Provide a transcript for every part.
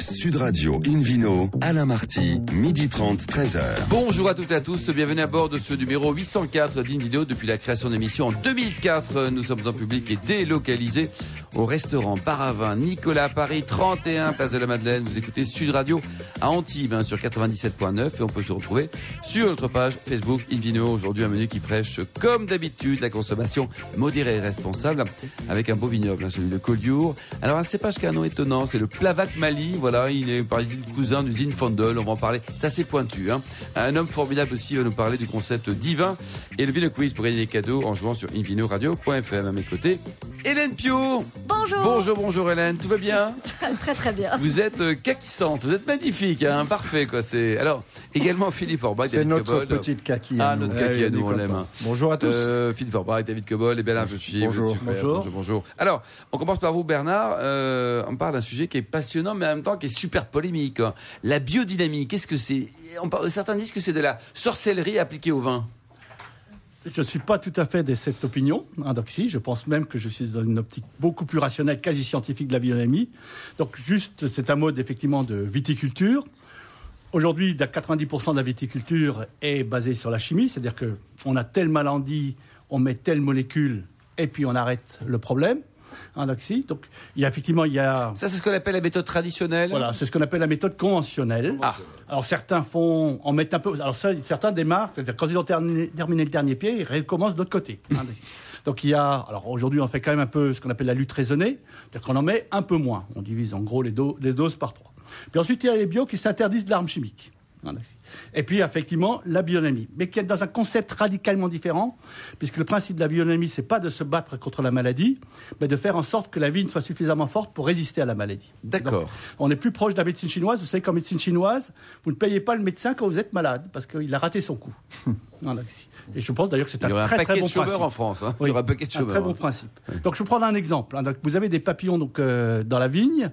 Sud Radio Invino, Alain Marty, midi 30, 13h. Bonjour à toutes et à tous, bienvenue à bord de ce numéro 804 d'Invideo. Depuis la création de en 2004, nous sommes en public et délocalisés au restaurant Paravin Nicolas Paris, 31 place de la Madeleine. Vous écoutez Sud Radio à Antibes hein, sur 97.9 et on peut se retrouver sur notre page Facebook Invino. Aujourd'hui, un menu qui prêche comme d'habitude la consommation modérée et responsable avec un beau vignoble, hein, celui de Collioure. Alors un cépage qui a un nom étonnant, c'est le Plavac Mali. Voilà, il est par le cousin d'usine Fondol. On va en parler. C'est assez pointu. Hein. Un homme formidable aussi va nous parler du concept divin et le Vino Quiz pour gagner des cadeaux en jouant sur invinoradio.fm. À mes côtés, Hélène Pio. Bonjour. Bonjour, bonjour Hélène. Tout va bien Très très bien. Vous êtes euh, caquissante. Vous êtes magnifique. Hein, parfait quoi. C'est alors également Philippe Forbach. C'est notre Cobol. petite kaki. Ah, notre kaki Ouais, à nous, on l'aime. content. Bonjour à tous. Euh, Philippe Forbach, David Cobol et Bernard Petit. Bonjour. bonjour. bonjour. Bonjour. Alors, on commence par vous, Bernard. Euh, on parle d'un sujet qui est passionnant, mais en même temps qui est super polémique. hein. La biodynamie, qu'est-ce que c'est? On parle- Certains disent que c'est de la sorcellerie appliquée au vin. Je ne suis pas tout à fait de cette opinion. Hein, donc si, je pense même que je suis dans une optique beaucoup plus rationnelle, quasi scientifique de la biodynamie. Donc juste, c'est un mode effectivement de viticulture. Aujourd'hui, 90% de la viticulture est basée sur la chimie, c'est-à-dire qu'on a telle maladie, on met telle molécule, et puis on arrête le problème. Hein, donc, il y a effectivement, il y a Ça, c'est ce qu'on appelle la méthode traditionnelle. voilà, c'est ce qu'on appelle la méthode conventionnelle. Ah. Alors certains font, en mettent un peu. Alors ça, certains démarrent. c'est-à-dire Quand ils ont terminé, terminé le dernier pied, ils recommencent de l'autre côté. hein. Donc il y a. Alors aujourd'hui, on fait quand même un peu ce qu'on appelle la lutte raisonnée, c'est-à-dire qu'on en met un peu moins. On divise en gros les, do- les doses par trois. Puis ensuite, il y a les bio qui s'interdisent de l'arme chimique. Et puis effectivement la biodynamie, mais qui est dans un concept radicalement différent, puisque le principe de la biodynamie, c'est pas de se battre contre la maladie, mais de faire en sorte que la vigne soit suffisamment forte pour résister à la maladie. D'accord. On est plus proche de la médecine chinoise. Vous savez qu'en médecine chinoise, vous ne payez pas le médecin quand vous êtes malade, parce qu'il a raté son coup. Voilà. Et je pense d'ailleurs que c'est un aurait un très très bon principe. en France. hein. Il y aurait un paquet de un chômeurs. très bon principe. Donc je vais prendre un exemple. hein. Donc, vous avez des papillons donc, euh, dans la vigne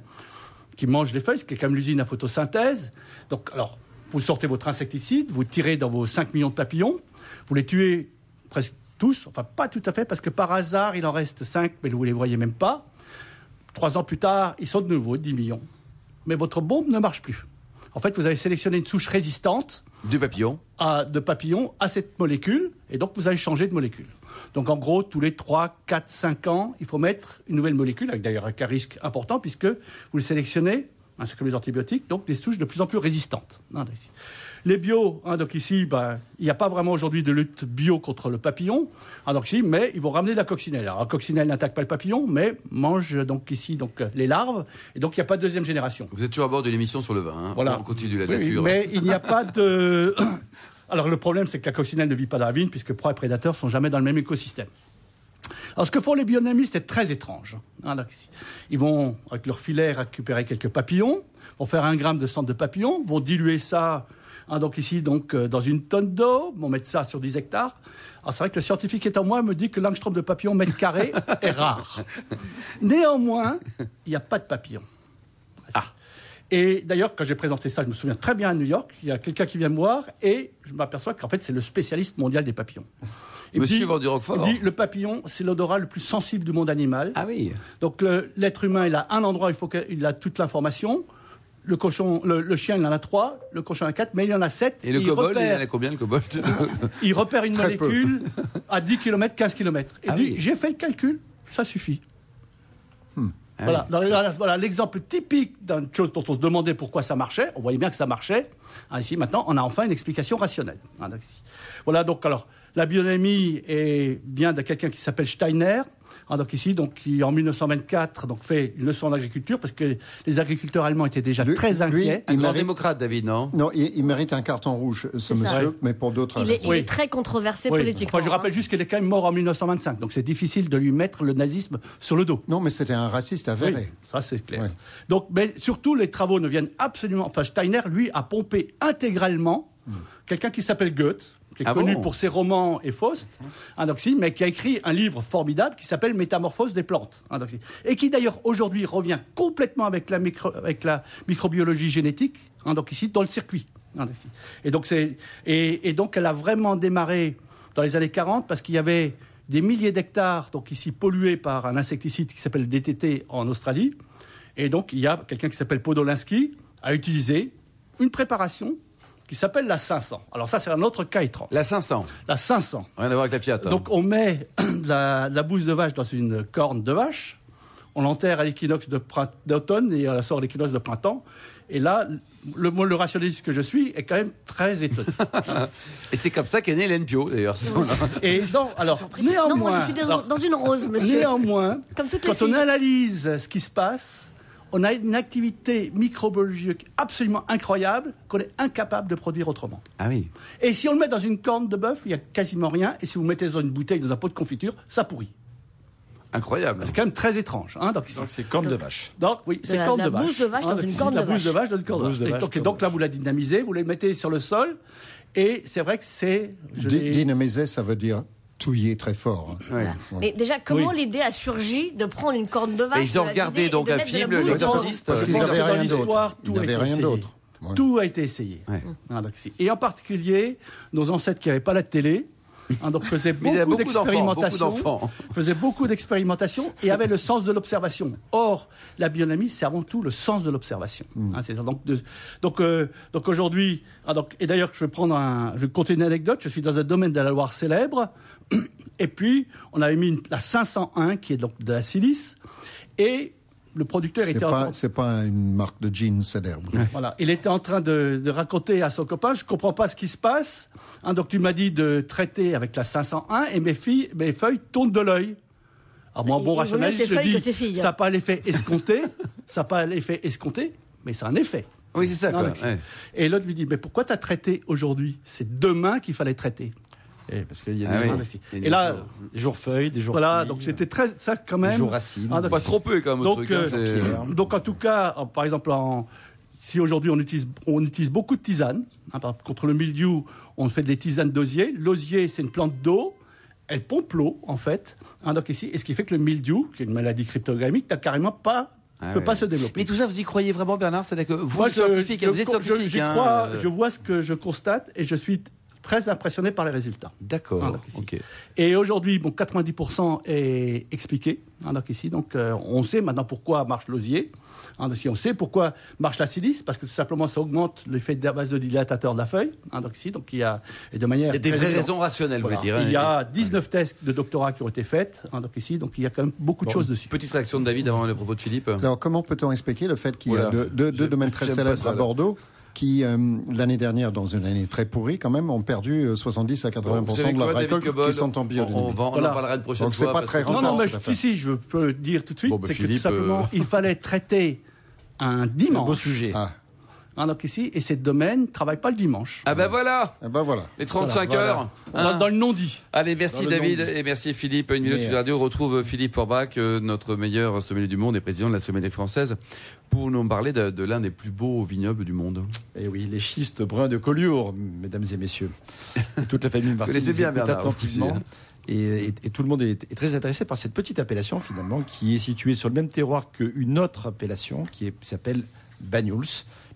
qui mangent les feuilles, ce qui est même l'usine à photosynthèse. Donc alors, vous sortez votre insecticide, vous tirez dans vos 5 millions de papillons, vous les tuez presque tous, enfin pas tout à fait, parce que par hasard, il en reste 5, mais vous ne les voyez même pas. Trois ans plus tard, ils sont de nouveau 10 millions. Mais votre bombe ne marche plus. En fait, vous avez sélectionné une souche résistante Du papillon. à- de papillons à cette molécule, et donc vous allez changer de molécule. Donc en gros, tous les 3, 4, 5 ans, il faut mettre une nouvelle molécule, avec d'ailleurs un risque important, puisque vous le sélectionnez, c'est comme les antibiotiques, donc des souches de plus en plus résistantes. Les bio, hein, donc ici, ben, il n'y a pas vraiment aujourd'hui de lutte bio contre le papillon, hein, donc ici, mais ils vont ramener de la coccinelle. Alors la coccinelle n'attaque pas le papillon, mais mange donc ici donc euh, les larves, et donc il n'y a pas de deuxième génération. Vous êtes toujours à bord de l'émission sur le vin. hein. Voilà. On continue la oui, nature. mais il n'y a pas de. Alors le problème, c'est que la coccinelle ne vit pas dans la vigne, puisque proies et prédateurs sont jamais dans le même écosystème. Alors ce que font les biodynamistes est très étrange. Hein. Ils vont, avec leur filet, récupérer quelques papillons, vont faire un gramme de sang de papillon, vont diluer ça, hein, donc ici, donc, euh, dans une tonne d'eau, vont mettre ça sur 10 hectares. Alors c'est vrai que le scientifique qui est en moi me dit que l'angstrom de papillon mètre carré est rare. Néanmoins, il n'y a pas de papillons. Et d'ailleurs, quand j'ai présenté ça, je me souviens très bien à New York, il y a quelqu'un qui vient me voir et je m'aperçois qu'en fait, c'est le spécialiste mondial des papillons. Il me Monsieur Vendu Roquefort. il dit, le papillon, c'est l'odorat le plus sensible du monde animal. Ah oui. Donc l'être humain, il a un endroit, il faut qu'il a toute l'information. Le cochon, le, le chien, il en a trois, le cochon en a quatre, mais il en a sept. Et le il kobold, il repère- en a combien le kobold il repère une peu. molécule à 10 km, 15 km. Et Ah dit, oui. j'ai fait le calcul, ça suffit. Ah Voilà, oui. L'exemple typique d'une chose dont on se demandait pourquoi ça marchait. On voyait bien que ça marchait. Ah, ici, maintenant, on a enfin une explication rationnelle. Ici. Voilà, donc, alors, la biodynamie est bien de quelqu'un qui s'appelle Steiner. Ah, donc, ici, donc, qui, en 1924, donc, fait une leçon d'agriculture parce que les agriculteurs allemands étaient déjà Lui- très lui, inquiets. Un Il grand mérite- démocrate, David, non? Non, il, il mérite un carton rouge, ce ça. monsieur, mais pour d'autres Il est, raisons. il est Oui. très controversé Oui. politiquement. Enfin, je rappelle hein. juste qu'il est quand même mort en 1925. Donc, c'est difficile de lui mettre le nazisme sur le dos. Non, mais c'était un raciste avéré. Oui, ça c'est clair. Donc, mais surtout, les travaux ne viennent absolument. Enfin, Steiner, lui, a pompé intégralement quelqu'un qui s'appelle Goethe, qui est Ah connu bon pour ses romans et Faust, hein, donc, si, mais qui a écrit un livre formidable qui s'appelle Métamorphose des plantes. hein, donc, si. et qui d'ailleurs aujourd'hui revient complètement avec la, micro- avec la microbiologie génétique, hein, donc ici, dans le circuit. donc, si. Et donc, c'est, et, et donc, elle a vraiment démarré dans les années 40 parce qu'il y avait des milliers d'hectares, donc ici pollués par un insecticide qui s'appelle le DTT en Australie. Et donc, il y a quelqu'un qui s'appelle Podolinsky a utilisé une préparation qui s'appelle la 500. Alors ça, c'est un autre cas étrange. La 500. La 500. Rien à voir avec la Fiat. hein. Donc on met de la, la bouse de vache dans une corne de vache, on l'enterre à l'équinoxe d'automne et on la sort à l'équinoxe de printemps. Et là, le, moi, le rationaliste que je suis est quand même très étonné. Et c'est comme ça qu'est né l'NPO, d'ailleurs. Et non, alors, néanmoins, Non, moi je suis dans, alors, dans une rose, monsieur. néanmoins Comme quand on analyse ce qui se passe, on a une activité microbiologique absolument incroyable qu'on est incapable de produire autrement. ah oui. Et si on le met dans une corne de bœuf, il n'y a quasiment rien. Et si vous le mettez dans une bouteille, dans un pot de confiture, ça pourrit. Incroyable. C'est quand même très étrange. Hein, donc, Donc c'est corne de vache. donc, oui, c'est la- corne la de vache. bouse de vache dans une c'est corne la de bouse de vache. vache dans une corne de vache. Et vache, donc, là, vous la dynamisez, vous la mettez sur le sol. Et c'est vrai que c'est. Dynamiser, ça veut dire touiller très fort. hein. Ouais. Mais déjà, comment Oui. l'idée a surgi de prendre une corne de vache Et ils ont de la regardé donc un film, bouse le dedans exorciste. Parce Je qu'ils n'avaient rien l'histoire, d'autre. tout Ils a n'avaient été rien essayé. d'autre. Ouais. Tout a été essayé. Ouais. Ah, c'est- Et en particulier, nos ancêtres qui n'avaient pas la télé, hein, donc a beaucoup d'expérimentations, faisaient beaucoup d'expérimentations et avaient le sens de l'observation. Or, la bionomie, c'est avant tout le sens de l'observation. Hein, c'est donc de- donc, euh, donc aujourd'hui, ah, donc, et d'ailleurs, je vais prendre un, je vais compter une anecdote. Je suis dans un domaine de la Loire célèbre, et puis on avait mis une- la 501 qui est donc de la silice, et le producteur C'est était en pas, train- c'est pas une marque de jeans célèbre. voilà. Il était en train de, de raconter à son copain, je comprends pas ce qui se passe. Hein, donc tu m'as dit de traiter avec la 501 et mes filles, mes feuilles tournent de l'œil. Alors moi, bon rationaliste, je dis, filles. ça n'a pas l'effet escompté, ça n'a pas l'effet escompté, mais c'est un effet. Oui, c'est ça, Non, quoi. ouais. Et l'autre lui dit, mais pourquoi tu as traité aujourd'hui? C'est demain qu'il fallait traiter. Eh, parce qu'il y a Ah des, oui. Et Et là, des jours feuilles, des jours voilà, fruits, donc c'était très, ça quand même. des jours racines. Ah, Pas trop peu, quand même, au Donc, truc. hein, euh, Pierre. Donc en tout cas, en- par exemple, en- si aujourd'hui on utilise, on utilise beaucoup de tisanes, hein, par- contre le mildiou, on fait des tisanes d'osier. L'osier, c'est une plante d'eau, elle pompe l'eau en fait. hein, donc ici, et ce qui fait que le mildiou, qui est une maladie cryptogamique, n'a carrément pas, Ah peut ouais. pas se développer. Mais tout ça, vous y croyez vraiment, Bernard? C'est-à-dire que vous, Moi, scientifique, je, vous êtes scientifique. je hein, crois, euh, je vois ce que je constate et je suis très impressionné par les résultats. D'accord. Et aujourd'hui, bon, 90% est expliqué. hein, donc ici, donc euh, on sait maintenant pourquoi marche l'osier. Hein, donc ici, on sait pourquoi marche la silice, parce que tout simplement ça augmente l'effet vasodilatateur de la feuille. hein, donc ici, donc il y a et de manière Il y a des vraies raisons rationnelles, vous voulez dire. hein, Il y a et- 19 thèses de doctorat qui ont été faites. hein, donc ici, donc il y a quand même beaucoup de choses dessus. Petite réaction de David avant le propos de Philippe. Alors, comment peut-on expliquer le fait qu'il y a Voilà. deux, deux- deux J'aime- domaines très célèbres ça, à là. Bordeaux qui, euh, l'année dernière, dans une année très pourrie quand même, ont perdu euh, 70 à 80% Vous savez de David récolte qui sont en on, biodynamie. on, va- on Voilà. en parlera une prochaine Donc, c'est fois. pas parce très que- Non, rentable. non, mais je- si, si, je peux dire tout de suite, Bon, bah, c'est que tout simplement, euh, il fallait traiter un Un beau dimanche. sujet. Ah, hein, donc ici, et ces domaines ne travaillent pas le dimanche. Ah ben voilà eh ben voilà. Les 35 Voilà. heures Dans, hein. dans le non-dit. Allez, merci David et merci Philippe. Une minute sur la radio. On retrouve Philippe Forbach, euh, notre meilleur sommelier du monde et président de la sommelier française, pour nous parler de, de l'un des plus beaux vignobles du monde. Et oui, les schistes bruns de Collioure, mesdames et messieurs. Et toute la famille Martin nous bien Bernard, attentivement. aussi, hein. Et, et- et tout le monde est, est très intéressé par cette petite appellation finalement qui est située sur le même terroir qu'une autre appellation qui s'appelle Banyuls,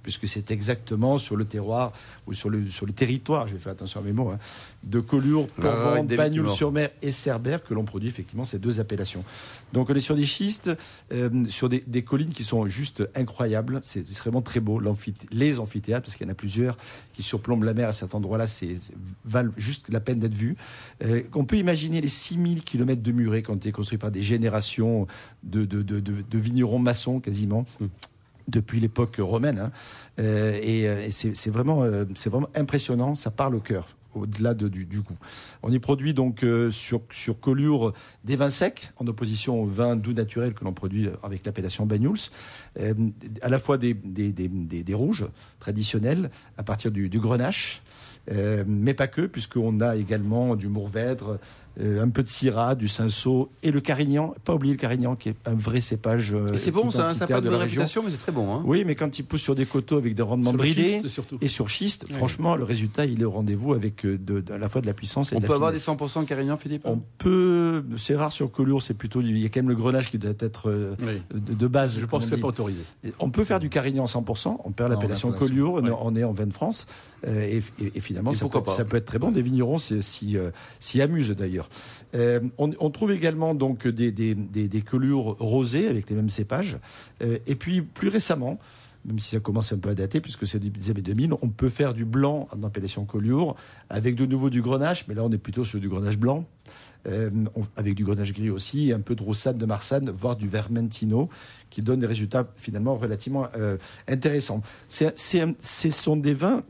puisque c'est exactement sur le terroir ou sur le, sur le territoire, je vais faire attention à mes mots, hein, de Collioure, David Bagnoul-sur-Mer et Cerbère que l'on produit effectivement ces deux appellations. Donc on est sur des schistes, euh, sur des, des collines qui sont juste incroyables. C'est vraiment très beau. Les amphithéâtres, parce qu'il y en a plusieurs qui surplombent la mer à cet endroit-là, c'est valent juste la peine d'être vus. Euh, on peut imaginer les 6000 km de murets qui ont été construits par des générations de, de, de, de- de vignerons maçons quasiment. Depuis l'époque romaine, hein. Euh, et, euh, et c'est vraiment, euh, vraiment impressionnant. Ça parle au cœur au-delà de- du, goût. On y produit donc sur, sur Collioure des vins secs, en opposition aux vins doux naturels que l'on produit avec l'appellation Banyuls, à la fois des, des, des, des- rouges traditionnels à partir du, du grenache, mais pas que, puisqu'on a également du Mourvèdre, euh, un peu de Syrah, du Cinsault et le Carignan. Pas oublier le Carignan, qui est un vrai cépage. euh, Et c'est bon, ça, hein, ça pas de de bonne la région. réputation, mais c'est très bon. Hein. Oui, mais quand il pousse sur des coteaux avec des rendements Sur bridés schiste, surtout. et sur schiste, Oui. franchement, le résultat, il est au rendez-vous avec euh, de, de- à la fois de la puissance et On de peut la avoir des finesse. 100% Carignan, Philippe On peut, c'est rare sur Collioure, c'est plutôt, il y a quand même le grenache qui doit être euh, Oui. de, de base. Je pense on que c'est pas autorisé. Et On peut faire du Carignan 100%, on perd Non, l'appellation Collioure, on est- ouais. on est en Vin de France, euh, et, et- et finalement, Et ça peut, ça peut être très bon. Des vignerons s'y amusent d'ailleurs. Euh, on, trouve également donc des, des, rosées avec les mêmes cépages. Euh, et puis plus récemment, même si ça commence un peu à dater, puisque c'est des années 2000, on peut faire du blanc en appellation Collioure, avec de nouveau du grenache, mais là on est plutôt sur du grenache blanc, euh, avec du grenache gris aussi, un peu de roussade de Marsanne, voire du vermentino, qui donne des résultats finalement relativement intéressants. C'est, ce sont des vins,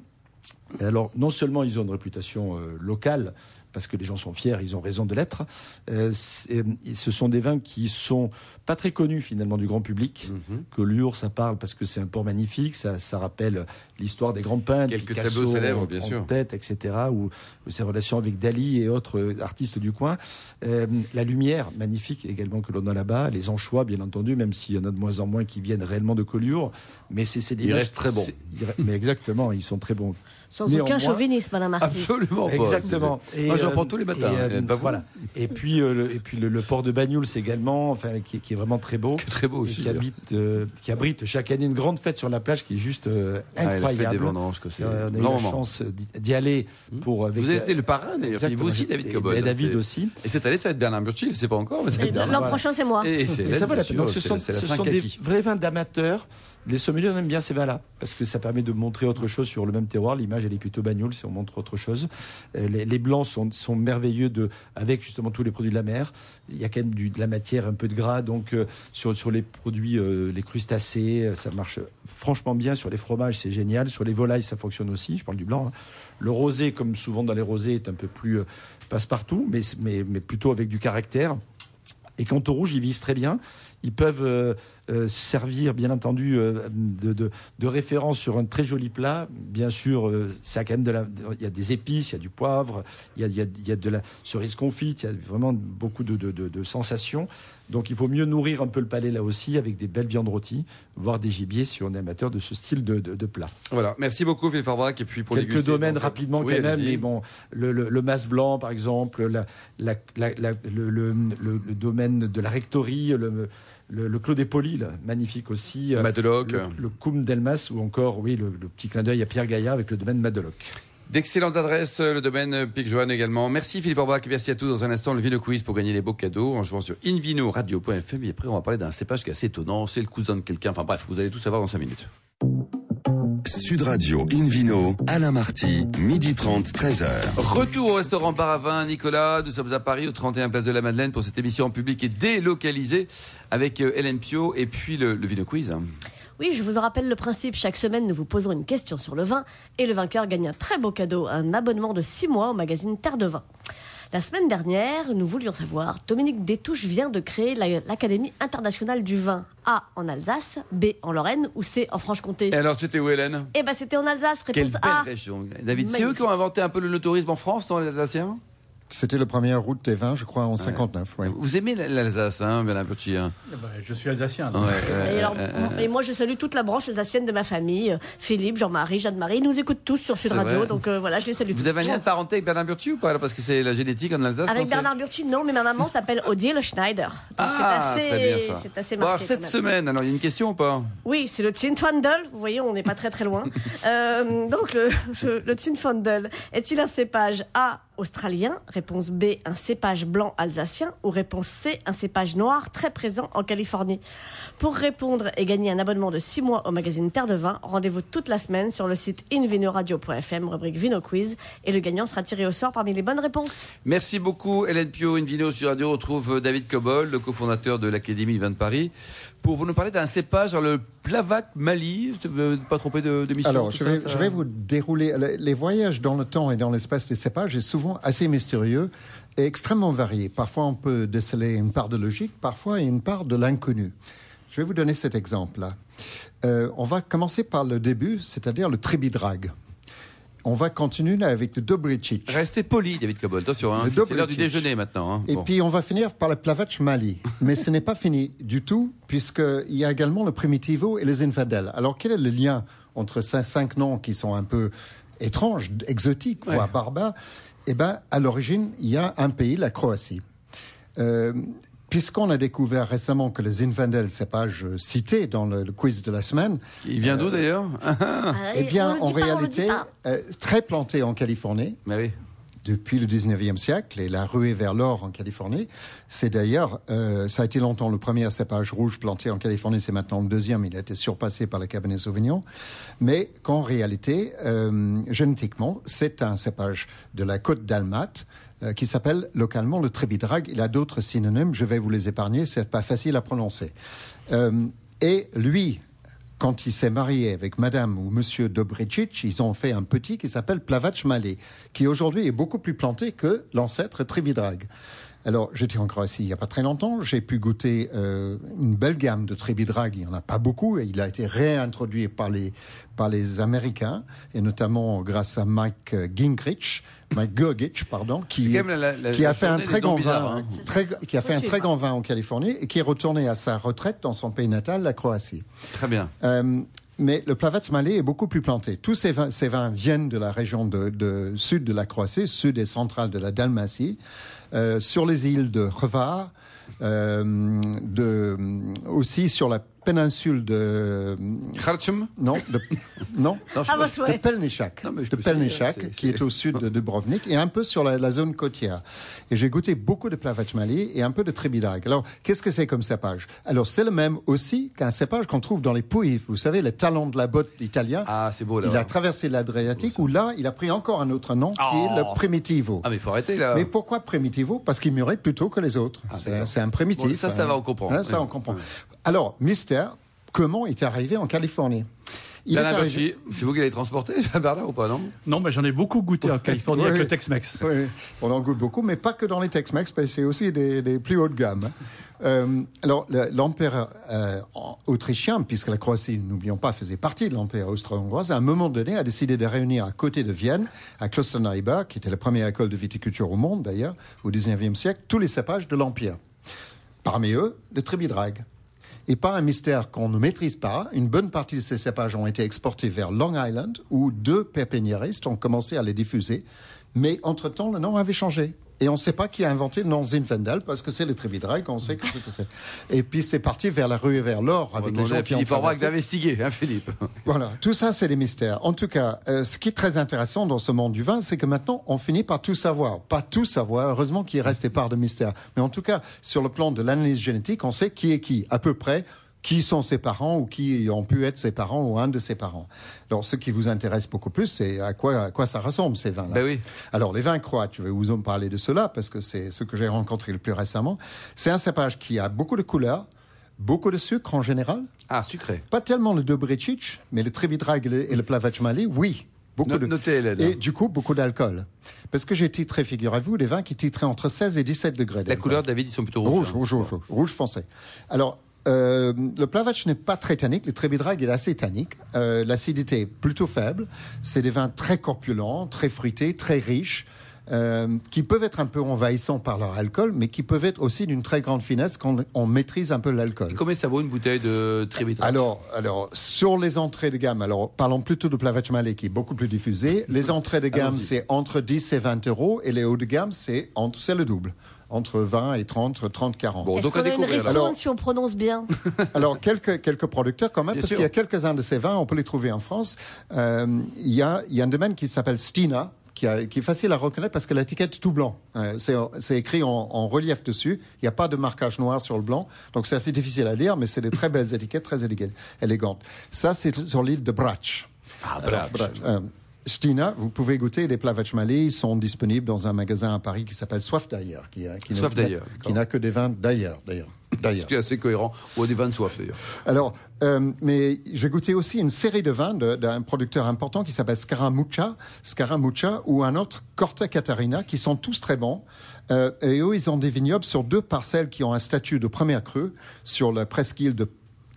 alors non seulement ils ont une réputation locale, parce que les gens sont fiers, ils ont raison de l'être. Euh, c'est- ce sont des vins qui sont pas très connus finalement du grand public. Mhm. Collioure, ça parle parce que c'est un port magnifique, ça, ça rappelle l'histoire des grands peintres, Quelques Picasso beaux célèbres, en- bien en sûr. tête, etc. Ou, ou ses relations avec Dali et autres euh, artistes du coin. Euh, la lumière, magnifique également que l'on a là-bas. Les anchois, bien entendu, même s'il y en a de moins en moins qui viennent réellement de Collioure. Mais c'est des images- restent très re- Mais exactement, ils sont très bons. Sans Néanmoins- aucun chauvinisme, Madame Marty. Absolument pas. Exactement. Moi, j'en euh, prends tous les matins. et, euh, pas vous voilà. Et puis, euh, le, et puis le, le port de Bagnoul, c'est également, enfin, qui, qui est vraiment très beau. Très beau Et aussi. qui, d'ailleurs. habite, euh, qui abrite chaque année une grande fête sur la plage qui est juste euh, Ah, la fête incroyable. des c'est Euh, on a eu la chance d'y- aller pour avec Vous avez été le parrain d'ailleurs. Vous aussi, David Et- Cobol. et David C'est- aussi. Et cette année, ça va être Bernard Burchi, je ne sais pas encore, Et L'an prochain, c'est moi. Et c'est Et ça va la Donc ce c'est sont, c'est des vrais vins d'amateurs. Les sommeliers on aime bien ces vins-là parce que ça permet de montrer autre chose sur le même terroir. L'image elle est plutôt bagnole si on montre autre chose. Euh, Les, blancs sont, merveilleux de, avec justement tous les produits de la mer. Il y a quand même de la matière, un peu de gras. Donc euh, sur, sur les produits, euh, les crustacés, ça marche franchement bien. Sur les fromages, c'est génial. Sur les volailles, ça fonctionne aussi. Je parle du blanc. hein. Le rosé, comme souvent dans les rosés, est un peu plus passe-partout, mais, mais, mais plutôt avec du caractère. Et quant au rouge, ils visent très bien. Ils peuvent euh, servir, bien entendu, euh, de, de, de référence sur un très joli plat. Bien sûr, euh, ça a quand même de la, de- il y a des épices, il y a du poivre, il y a, il y a, il y a de la cerise confite, il y a vraiment beaucoup de, de, sensations. Donc, il faut mieux nourrir un peu le palais là aussi avec des belles viandes rôties, voire des gibiers si on est amateur de ce style de, plat. Voilà, merci beaucoup Philippe Farbrac. Et puis pour Quelques déguster, domaines donc, rapidement oui, quand même, mais bon, le, le, le mas blanc par exemple, la, le- le domaine de la rectorie, le, le, le Clos des Polis, magnifique aussi, euh, Madeloc. le, le Coum d'Elmas ou encore, oui, le, le petit clin d'œil à Pierre Gaillard avec le domaine Madeloc. D'excellentes adresses, le domaine Pic Joanne également. Merci Philippe Orbach, merci à tous. Dans un instant, le Vino Quiz pour gagner les beaux cadeaux en jouant sur invinoradio.fm. Et après, on va parler d'un cépage qui est assez étonnant. C'est le cousin de quelqu'un. Enfin bref, vous allez tout savoir dans 5 minutes. Sud Radio Invino, Alain Marty, midi 30, 13h. Retour au restaurant Bar à Vin, Nicolas. Nous sommes à Paris, au 31 Place de la Madeleine, pour cette émission en public et délocalisée avec euh, Hélène Pio et puis le, le Vino Quiz. Oui, je vous en rappelle le principe. Chaque semaine, nous vous poserons une question sur le vin et le vainqueur gagne un très beau cadeau, un abonnement de 6 mois au magazine Terre de Vin. La semaine dernière, nous voulions savoir, Dominique Détouche vient de créer la- l'Académie internationale du vin. A en Alsace, B en Lorraine ou C en Franche-Comté? Et alors, c'était où Hélène? Eh ben c'était en Alsace, Quelle réponse belle A. région. David, c'est eux qui ont inventé un peu le tourisme en France, non, les Alsaciens? C'était le premier route des vins, je crois, en 59. ouais. Vous aimez l'Alsace, hein, Bernard Petit hein? Eh ben, je suis alsacien. Ouais, Et, alors, moi, je salue toute la branche alsacienne de ma famille. euh, Philippe, Jean-Marie, Jeanne-Marie. Ils nous écoutent tous sur Sud Radio. Donc euh, voilà, je les salue Vous tous. avez un lien de parenté avec Bernard Burti ou pas Parce que c'est la génétique en Alsace Avec non, Bernard Burti, non, mais ma maman s'appelle Odile Schneider. Ah, c'est assez, très bien ça. c'est assez Bon, alors, cette semaine, alors il y a une question ou pas? Oui, c'est le Zinfandel. Vous voyez, on n'est pas très très loin. Euh, donc le, le, le Zinfandel est-il un cépage A australien Réponse B, un cépage blanc alsacien ou réponse C, un cépage noir très présent en Californie Pour répondre et gagner un abonnement de 6 mois au magazine Terre de Vin, rendez-vous toute la semaine sur le site invinoradio.fm, rubrique Vino Quiz, et le gagnant sera tiré au sort parmi les bonnes réponses. Merci beaucoup Hélène Pio. Une vidéo sur Radio retrouve David Cobol, le cofondateur de l'Académie Vin de Paris, pour vous nous parler d'un cépage, le Plavac Mali. Vous ne pas tromper de- d'émission Alors, je ça, vais, ça je vais vous dérouler. Les voyages dans le temps et dans l'espace des cépages est souvent assez mystérieux et extrêmement varié. Parfois, on peut déceler une part de logique, parfois une part de l'inconnu. Je vais vous donner cet exemple-là. Euh, on va commencer par le début, c'est-à-dire le tribidrag. On va continuer avec le Dobricic. Restez poli, David Cobol. Attention, hein, c'est l'heure du déjeuner maintenant. hein. Et Bon. puis on va finir par le Plavac Mali. Mais ce n'est pas fini du tout, puisqu'il y a également le Primitivo et les Infidèles. Alors quel est le lien entre ces cinq noms qui sont un peu étranges, exotiques, voire Ouais. barbares? Eh bien, à l'origine, il y a un pays, la Croatie. Euh, Puisqu'on a découvert récemment que les Infidèles, cépage euh, cité dans le, le quiz de la semaine, Il vient d'où d'ailleurs Ah, eh bien, on le en le réalité, pas. euh, très planté en Californie, Mais oui. depuis le 19e siècle et la ruée vers l'or en Californie. C'est d'ailleurs, euh, ça a été longtemps le premier cépage rouge planté en Californie, c'est maintenant le deuxième, il a été surpassé par le Cabernet Sauvignon, mais qu'en réalité, euh, génétiquement, c'est un cépage de la côte d'Almat, euh, qui s'appelle localement le Trébidrag. Il a d'autres synonymes, je vais vous les épargner, c'est pas facile à prononcer. Euh, et lui, quand il s'est marié avec Madame ou Monsieur Dobricic, ils ont fait un petit qui s'appelle Plavac Malé, qui aujourd'hui est beaucoup plus planté que l'ancêtre Trébidrag. Alors, j'étais en Croatie il n'y a pas très longtemps. J'ai pu goûter euh, une belle gamme de Trébidrag. Il n'y en a pas beaucoup. Et il a été réintroduit par les, par les Américains, et notamment grâce à Mike Gingrich, Mike Gurgich, pardon, qui, la- la- qui a fait un très grand vin, hein. hein, très- qui a fait un très grand vin en Californie et qui est retourné à sa retraite dans son pays natal, la Croatie. Très bien. Euh, mais le Plavac Malais est beaucoup plus planté. Tous ces vins, ces vins viennent de la région de, de sud de la Croatie, sud et centrale de la Dalmatie, euh, sur les îles de Hvar, euh, de, aussi sur la péninsule de Khartoum non de, non Non, je vos pense- de. Pelnechak, Non, mais je de Pelnechak, qui est au sud de Dubrovnik, et un peu sur la, la zone côtière. Et j'ai goûté beaucoup de Plavac Malais et un peu de Trébidrag. Alors, qu'est-ce que c'est comme cépage? Alors, c'est le même aussi qu'un cépage qu'on trouve dans les Pouilles. Vous savez, le talon de la botte italien. Ah, c'est beau là. il a traversé l'Adriatique, où là, il a pris encore un autre nom, qui est le Oh. Primitivo. Ah, mais il faut arrêter là. Mais pourquoi Primitivo? Parce qu'il mûrit plutôt que les autres. c'est, d'accord. c'est un primitif. Bon, ça, ça hein. va, on comprend. Hein, ça, on comprend. Oui. Alors, mystère, comment est arrivé en Californie? Il est arrivé- c'est vous qui l'avez transporté Bernard ou pas, non? Non, mais j'en ai beaucoup goûté en Californie Oui, avec le Tex-Mex. Oui, on en goûte beaucoup, mais pas que dans les Tex-Mex, mais c'est aussi des, des plus haut de gamme. Euh, alors, le- l'empereur euh, en- autrichien, puisque la Croatie, n'oublions pas, faisait partie de l'empire austro-hongrois, à un moment donné, a décidé de réunir à côté de Vienne, à Klosterneuburg, qui était la première école de viticulture au monde d'ailleurs, au 19e siècle, tous les cépages de l'empire. Parmi eux, le Trébidrag. Et pas un mystère qu'on ne maîtrise pas, une bonne partie de ces cépages ont été exportés vers Long Island, où deux pépiniéristes ont commencé à les diffuser. Mais entre-temps, le nom avait changé. Et on ne sait pas qui a inventé le nom Zinfandel, parce que c'est le Trébidrag, on sait que c'est que c'est. Et puis c'est parti vers la rue et vers l'or, avec les gens à qui ont Philippe traversé. d'investiguer, hein, Philippe Voilà, tout ça, c'est des mystères. En tout cas, euh, ce qui est très intéressant dans ce monde du vin, c'est que maintenant, on finit par tout savoir. Pas tout savoir, heureusement qu'il reste des parts de mystère. Mais en tout cas, sur le plan de l'analyse génétique, on sait qui est qui, à peu près, qui sont ses parents ou qui ont pu être ses parents ou un de ses parents. Alors, ce qui vous intéresse beaucoup plus, c'est à quoi, à quoi ça ressemble, ces vins-là. Ben oui. Alors, les vins croates, je vais vous en parler de cela parce que c'est ce que j'ai rencontré le plus récemment. C'est un cépage qui a beaucoup de couleurs, beaucoup de sucre en général, Ah, sucré. pas tellement le Dobricic, mais le Trebidrag et le, et le Plavac Malais, oui. Beaucoup de... notez, Hélène. Et du coup, beaucoup d'alcool. Parce que j'ai titré, figurez-vous, des vins qui titraient entre 16 et 17 degrés. La couleur de la ville, ils sont plutôt Rouge, rouges. rouge, hein. rouge, rouge, rouge foncé. Alors, euh, le Plavac n'est pas très tannique, le Trebidrag est assez tannique. Euh, L'acidité est plutôt faible. C'est des vins très corpulents, très fruités, très riches. Euh, qui peuvent être un peu envahissants par leur alcool, mais qui peuvent être aussi d'une très grande finesse quand on maîtrise un peu l'alcool. Combien ça vaut une bouteille de Trébidrag Alors, alors, sur les entrées de gamme, alors parlons plutôt de Plavac Malais qui est beaucoup plus diffusé. Les entrées de gamme, c'est entre 10 et 20 euros, et les hauts de gamme, c'est entre, c'est le double, entre 20 et 30, 30, 40. Bon, donc à qu'on a une découvrir. ristourne Alors- si on prononce bien? Alors, quelques, quelques producteurs quand même, Bien parce qu'il y a quelques-uns de ces vins, on peut les trouver en France. Euh, Il y, a, il y a un domaine qui s'appelle Stina, qui, a- qui est facile à reconnaître parce que l'étiquette est tout blanc. Euh, c'est écrit en, en relief dessus. Il n'y a pas de marquage noir sur le blanc. Donc, c'est assez difficile à lire, mais c'est des très belles étiquettes, très élég- élégantes. Ça, c'est sur l'île de Brach. Ah. Brach, euh, Stina, vous pouvez goûter les Plavac Malais. Ils sont disponibles dans un magasin à Paris qui s'appelle Soif d'ailleurs. Qui, a- qui n'a que des vins d'ailleurs, d'ailleurs. D'ailleurs. Ce qui est assez cohérent. Ou des vins de soif, d'ailleurs. Alors, euh, mais j'ai goûté aussi une série de vins d'un producteur important qui s'appelle Scaramuccia, Scaramuccia ou un autre Corte Catarina, qui sont tous très bons. Euh, et eux, ils ont des vignobles sur deux parcelles qui ont un statut de première crue sur la presqu'île de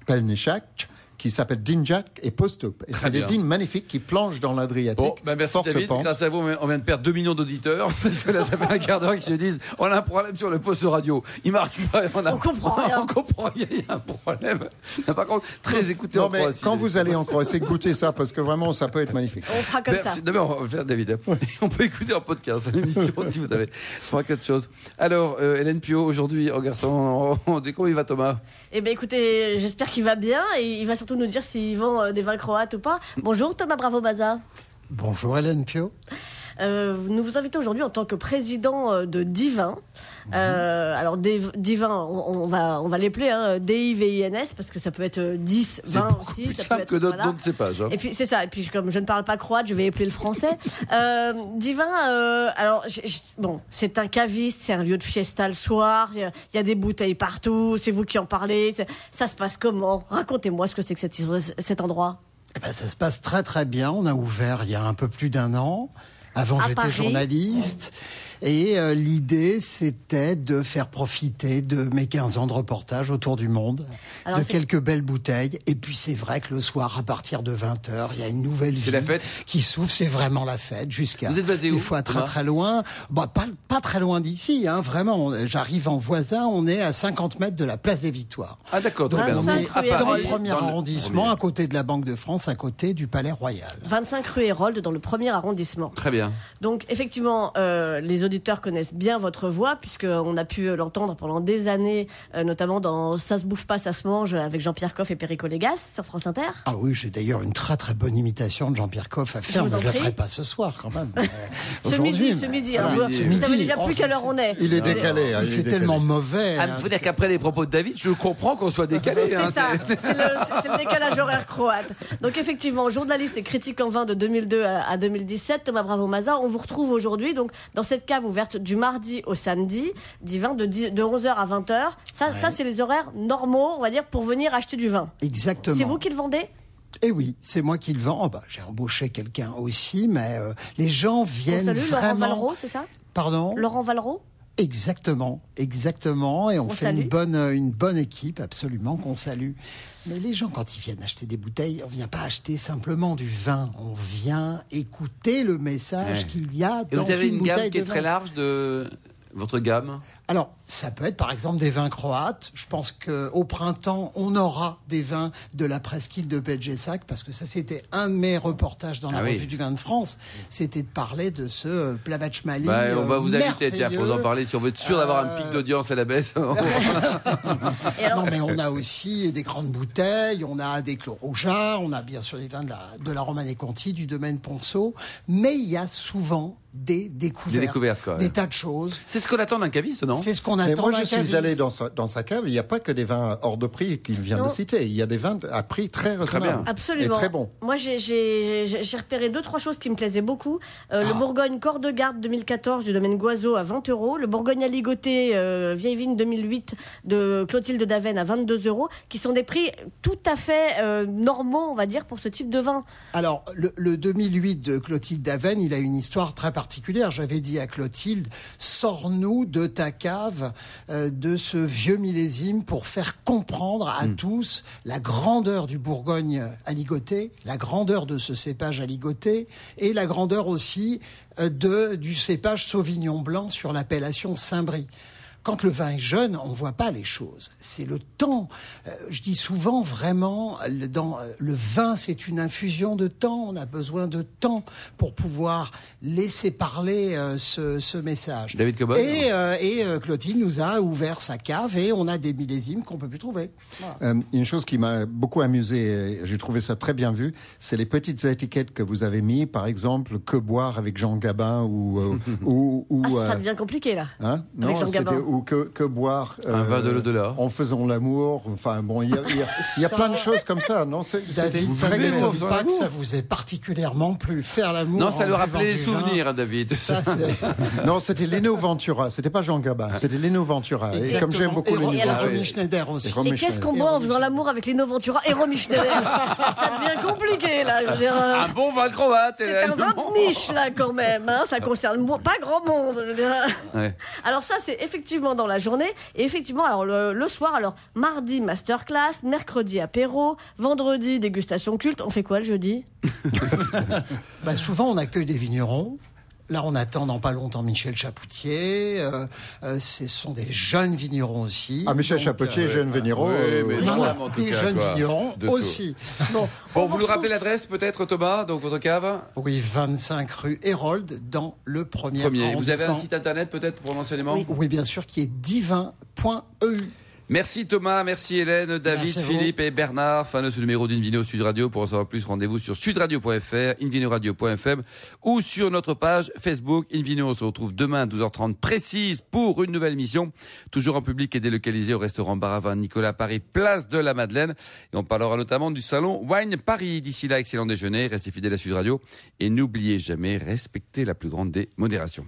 Pelnechak, qui s'appelle Dinjak et Postup. Et c'est des bien. vignes magnifiques qui plongent dans l'Adriatique. Bon, ben merci forte David. pente. Grâce à vous, on vient de perdre 2 millions d'auditeurs. Parce que là, ça fait un quart d'heure qu'ils se disent on a un problème sur le poste radio. Il marche pas. On, a, On comprend rien. On comprend rien. Il y a un problème. Par contre, très écouté Non, en mais Croatie. quand vous allez en Croatie, goûtez ça, parce que vraiment, ça peut être magnifique. On fera comme Merci. ça. Mais on va faire, David. On peut écouter en podcast l'émission si vous avez trois, quatre choses. Alors, euh, Hélène Pio, aujourd'hui, en garçon, on, on, comment il va Thomas Eh ben écoutez, j'espère qu'il va bien et il va surtout nous dire s'il vend euh, des vins croates ou pas. Bonjour Thomas Bravo Baza. Bonjour Hélène Pio. Euh, nous vous invitons aujourd'hui en tant que président euh, de Divin. Mhm. Euh, alors Divin, on, on va on va l'épeler hein, D-I-V-I-N-S parce que ça peut être euh, 10, C'est 20 beaucoup aussi. plus ça peut simple être, que d'autres voilà. cépages. hein. Et puis c'est ça. Et puis comme je ne parle pas croate, je vais épeler le français. Euh, Divin, euh, alors j- j- bon, c'est un caviste, c'est un lieu de fiesta le soir. Il y, a- il y a des bouteilles partout. C'est vous qui en parlez. Ça se passe comment? Racontez-moi ce que c'est que cette- cet endroit. Eh ben, ça se passe très très bien. On a ouvert il y a un peu plus d'un an. Avant, j'étais journaliste. Et euh, l'idée, c'était de faire profiter de mes 15 ans de reportage autour du monde, Alors, de quelques belles bouteilles. Et puis, c'est vrai que le soir, à partir de 20h, il y a une nouvelle C'est vie la fête qui s'ouvre. C'est vraiment la fête jusqu'à Vous êtes basé des où, fois très très loin. Bah, pas, pas très loin d'ici, hein, vraiment. J'arrive en voisin, on est à 50 mètres de la place des Victoires. Ah d'accord, très Donc bien. on 25 est dans Hérolde. le premier dans arrondissement, à côté de la Banque de France, à côté du Palais Royal. 25 rue Hérold dans le premier arrondissement. Très bien. Donc effectivement, euh, les auditeurs connaissent bien votre voix puisqu'on a pu l'entendre pendant des années, euh, notamment dans Ça se bouffe pas, ça se mange avec Jean-Pierre Coff et Perico Légas sur France Inter. Ah oui, j'ai d'ailleurs une très très bonne imitation de Jean-Pierre Coff à faire, vous mais je la ferai pas ce soir quand même. Euh, Ce aujourd'hui, midi, ce mais- midi. Ah, alors, midi, vous oui. savez déjà Oh, plus quelle heure on est. Il est Ah. décalé. hein, Il il est fait décalé. tellement mauvais. Ah, hein. il faut dire qu'après les propos de David, je comprends qu'on soit décalé. hein, C'est ça, c'est- le, le décalage horaire croate. Donc effectivement, journaliste et critique en vin de 2002 à, à 2017, Thomas Bravo-Maza, on vous retrouve aujourd'hui donc dans cette cave ouverte du mardi au samedi, divin de, 10 de 11h à 20h. Ça, ça c'est les horaires normaux, on va dire, pour venir acheter du vin. Exactement. C'est vous qui le vendez? Eh oui, c'est moi qui le vends. Oh, bah, j'ai embauché quelqu'un aussi, mais euh, les gens On viennent salue Laurent vraiment. Vallereau, c'est ça? Pardon? Laurent Vallereau Exactement, exactement. Et on, On fait salue. une bonne, euh, une bonne équipe, absolument, qu'on salue. Mais les gens, quand ils viennent acheter des bouteilles, on vient pas acheter simplement du vin. On vient écouter le message Ouais. qu'il y a Et dans vous avez une, une gamme bouteille qui est de très large de votre gamme? Alors, ça peut être par exemple des vins croates. Je pense qu'au printemps, on aura des vins de la presqu'île de Belgessac, parce que ça, c'était un de mes reportages dans la Ah oui. revue du vin de France. C'était de parler de ce euh, Plavachmali. Bah, on va euh, vous inviter tiens, pour en parler. Si on veut être sûr d'avoir un Euh, pic d'audience à la baisse. Non, mais on a aussi des grandes bouteilles, on a des Clos Rougeat, on a bien sûr les vins de la, de la Romanée Conti, du domaine Ponceau, mais il y a souvent des découvertes, Des découvertes, même. des tas de choses. C'est ce qu'on attend d'un caviste, non? C'est ce qu'on Mais attend. moi, d'un je suis allé dans sa, dans sa cave. Il n'y a pas que des vins hors de prix qu'il vient Non. de citer. Il y a des vins à prix très raisonnable. bien. Absolument. Et très bon. Moi, j'ai- repéré deux, trois choses qui me plaisaient beaucoup. Euh, Ah. Le Bourgogne Corps de Garde 2014 du domaine Goiseau à 20 euros. Le Bourgogne Aligoté euh, Vieille Vigne 2008 de Clotilde Daven à 22 euros, qui sont des prix tout à fait euh, normaux, on va dire, pour ce type de vin. Alors, le, le 2008 de Clotilde Daven, il a une histoire très particulière. J'avais dit à Clotilde, sors-nous de ta cave, euh, de ce vieux millésime pour faire comprendre à tous la grandeur du Bourgogne aligoté, la grandeur de ce cépage aligoté et la grandeur aussi euh, de, du cépage Sauvignon blanc sur l'appellation Saint-Brie. Quand le vin est jeune, on voit pas les choses. C'est le temps. Euh, je dis souvent vraiment, le, dans, euh, le vin, c'est une infusion de temps. On a besoin de temps pour pouvoir laisser parler euh, ce, ce message. David Cobol Et, euh, et euh, Clotilde nous a ouvert sa cave et on a des millésimes qu'on peut plus trouver. Euh, une chose qui m'a beaucoup amusé, j'ai trouvé ça très bien vu, c'est les petites étiquettes que vous avez mis, par exemple, que boire avec Jean Gabin ou euh, ou, ou, Ah, ça devient compliqué là. hein? Avec Jean Gabin. Ou que, que boire euh, Un vin de l'au-delà. en faisant l'amour. Enfin bon, il y a, il y a- y a Ça- plein de choses comme ça. Non, David, ça m'étonne pas que ça vous ait particulièrement plu. Faire l'amour. Non, ça buvant rappelait vin, souvenirs, hein, David. Ça. Non, c'était Lino Ventura. C'était pas Jean Gabin. C'était Lino Ventura. Et comme j'aime beaucoup et, Lino et la alors- Romy Ventura. Schneider aussi. Et Et qu'est-ce qu'on Et boit en faisant l'amour avec Lino Ventura et Romy Schneider? Ça devient compliqué là. je veux dire, euh, Un bon vin croate. C'est un vin de niche là quand même, hein, ça concerne pas grand monde. je veux dire. Ouais. Alors ça c'est effectivement dans la journée et effectivement alors le, soir alors mardi masterclass, mercredi apéro, vendredi dégustation culte. On fait quoi le jeudi? Bah, souvent, on accueille des vignerons. Là, on attend dans pas longtemps Michel Chapoutier. Euh, euh, ce sont des jeunes vignerons aussi. Ah, Michel Donc, Chapoutier, jeune Vénéro. Oui, euh, mais euh, non, non, en tout des cas, jeunes quoi. vignerons De aussi. Bon, Bon, on vous nous rappelez l'adresse peut-être, Thomas, donc votre cave Oui, 25 rue Hérold, dans le premier, Premier. Vous avez un site internet peut-être pour l'enseignement Oui. Oui, bien sûr, qui est divin.eu. Merci Thomas, merci Hélène, David, Merci. Philippe et Bernard. Fin de ce numéro d'Invino Sud Radio. Pour en savoir plus, rendez-vous sur sudradio.fr, invinoradio.fm ou sur notre page Facebook Invino. On se retrouve demain à 12h30 précise pour une nouvelle émission. Toujours en public et délocalisé au restaurant Baravin Nicolas Paris, place de la Madeleine. Et on parlera notamment du salon Wine Paris. D'ici là, excellent déjeuner. Restez fidèles à Sud Radio. Et n'oubliez jamais, respectez la plus grande des modérations.